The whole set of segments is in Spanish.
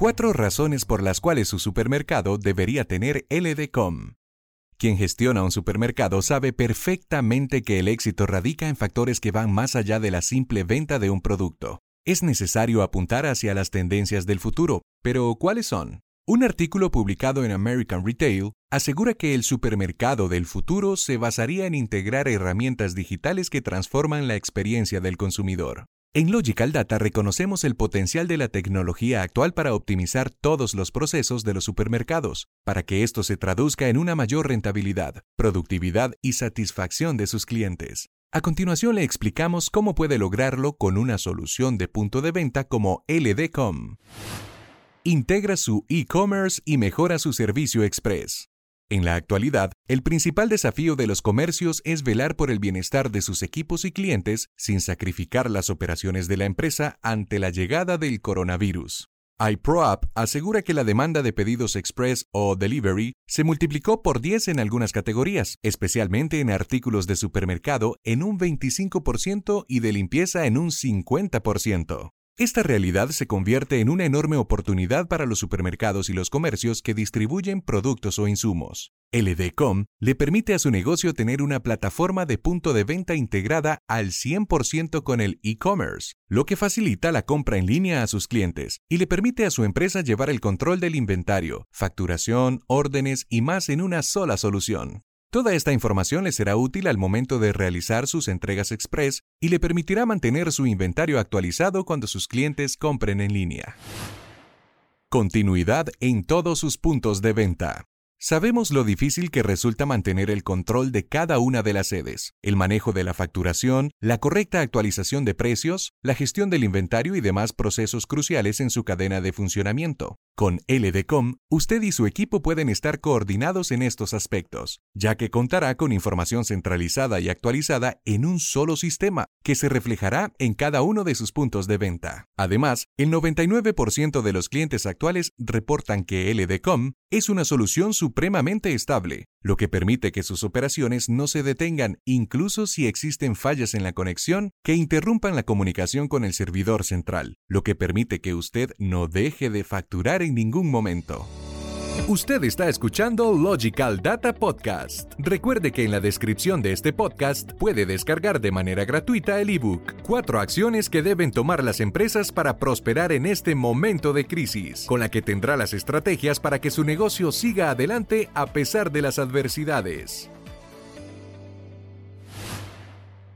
Cuatro razones por las cuales su supermercado debería tener LDCOM. Quien gestiona un supermercado sabe perfectamente que el éxito radica en factores que van más allá de la simple venta de un producto. Es necesario apuntar hacia las tendencias del futuro, pero ¿cuáles son? Un artículo publicado en American Retail asegura que el supermercado del futuro se basaría en integrar herramientas digitales que transforman la experiencia del consumidor. En Logical Data reconocemos el potencial de la tecnología actual para optimizar todos los procesos de los supermercados, para que esto se traduzca en una mayor rentabilidad, productividad y satisfacción de sus clientes. A continuación le explicamos cómo puede lograrlo con una solución de punto de venta como LDCOM. Integra su e-commerce y mejora su servicio express. En la actualidad, el principal desafío de los comercios es velar por el bienestar de sus equipos y clientes sin sacrificar las operaciones de la empresa ante la llegada del coronavirus. iProApp asegura que la demanda de pedidos express o delivery se multiplicó por 10 en algunas categorías, especialmente en artículos de supermercado en un 25% y de limpieza en un 50%. Esta realidad se convierte en una enorme oportunidad para los supermercados y los comercios que distribuyen productos o insumos. LDCom le permite a su negocio tener una plataforma de punto de venta integrada al 100% con el e-commerce, lo que facilita la compra en línea a sus clientes y le permite a su empresa llevar el control del inventario, facturación, órdenes y más en una sola solución. Toda esta información le será útil al momento de realizar sus entregas express y le permitirá mantener su inventario actualizado cuando sus clientes compren en línea. Continuidad en todos sus puntos de venta. Sabemos lo difícil que resulta mantener el control de cada una de las sedes, el manejo de la facturación, la correcta actualización de precios, la gestión del inventario y demás procesos cruciales en su cadena de funcionamiento. Con LDCom, usted y su equipo pueden estar coordinados en estos aspectos, ya que contará con información centralizada y actualizada en un solo sistema, que se reflejará en cada uno de sus puntos de venta. Además, el 99% de los clientes actuales reportan que LDCom es una solución supremamente estable, lo que permite que sus operaciones no se detengan incluso si existen fallas en la conexión que interrumpan la comunicación con el servidor central, lo que permite que usted no deje de facturar en ningún momento. Usted está escuchando Logical Data Podcast. Recuerde que en la descripción de este podcast puede descargar de manera gratuita el ebook Cuatro acciones que deben tomar las empresas para prosperar en este momento de crisis, con la que tendrá las estrategias para que su negocio siga adelante a pesar de las adversidades.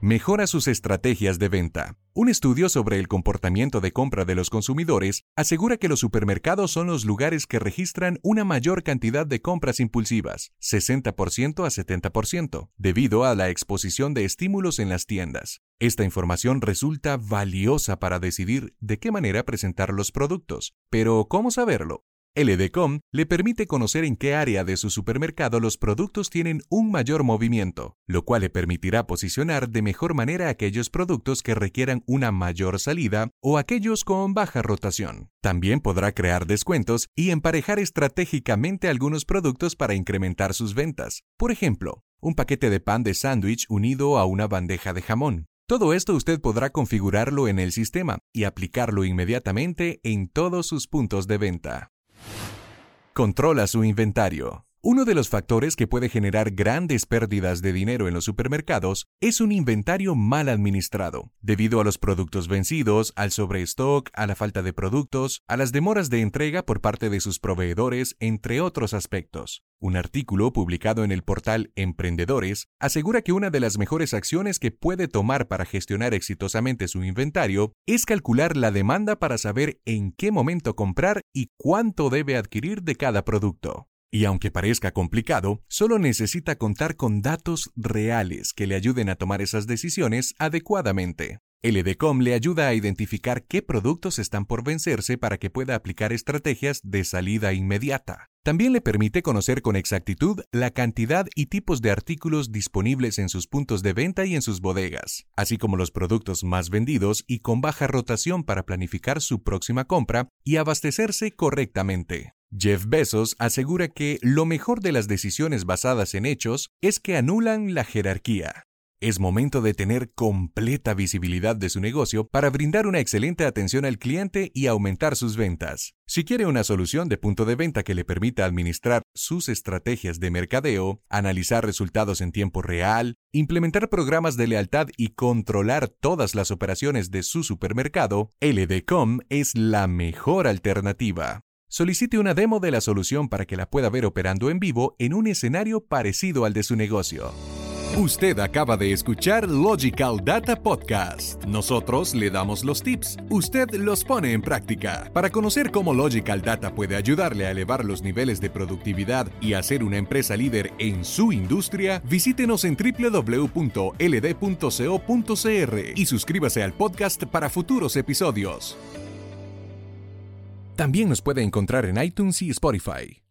Mejora sus estrategias de venta. Un estudio sobre el comportamiento de compra de los consumidores asegura que los supermercados son los lugares que registran una mayor cantidad de compras impulsivas, 60% a 70%, debido a la exposición de estímulos en las tiendas. Esta información resulta valiosa para decidir de qué manera presentar los productos, pero ¿cómo saberlo? LDCom le permite conocer en qué área de su supermercado los productos tienen un mayor movimiento, lo cual le permitirá posicionar de mejor manera aquellos productos que requieran una mayor salida o aquellos con baja rotación. También podrá crear descuentos y emparejar estratégicamente algunos productos para incrementar sus ventas. Por ejemplo, un paquete de pan de sándwich unido a una bandeja de jamón. Todo esto usted podrá configurarlo en el sistema y aplicarlo inmediatamente en todos sus puntos de venta. Controla su inventario. Uno de los factores que puede generar grandes pérdidas de dinero en los supermercados es un inventario mal administrado, debido a los productos vencidos, al sobrestock, a la falta de productos, a las demoras de entrega por parte de sus proveedores, entre otros aspectos. Un artículo publicado en el portal Emprendedores asegura que una de las mejores acciones que puede tomar para gestionar exitosamente su inventario es calcular la demanda para saber en qué momento comprar y cuánto debe adquirir de cada producto. Y aunque parezca complicado, solo necesita contar con datos reales que le ayuden a tomar esas decisiones adecuadamente. LDCOM le ayuda a identificar qué productos están por vencerse para que pueda aplicar estrategias de salida inmediata. También le permite conocer con exactitud la cantidad y tipos de artículos disponibles en sus puntos de venta y en sus bodegas, así como los productos más vendidos y con baja rotación para planificar su próxima compra y abastecerse correctamente. Jeff Bezos asegura que lo mejor de las decisiones basadas en hechos es que anulan la jerarquía. Es momento de tener completa visibilidad de su negocio para brindar una excelente atención al cliente y aumentar sus ventas. Si quiere una solución de punto de venta que le permita administrar sus estrategias de mercadeo, analizar resultados en tiempo real, implementar programas de lealtad y controlar todas las operaciones de su supermercado, LDCom es la mejor alternativa. Solicite una demo de la solución para que la pueda ver operando en vivo en un escenario parecido al de su negocio. Usted acaba de escuchar Logical Data Podcast. Nosotros le damos los tips, usted los pone en práctica. Para conocer cómo Logical Data puede ayudarle a elevar los niveles de productividad y hacer una empresa líder en su industria, visítenos en www.ld.co.cr y suscríbase al podcast para futuros episodios. También nos puede encontrar en iTunes y Spotify.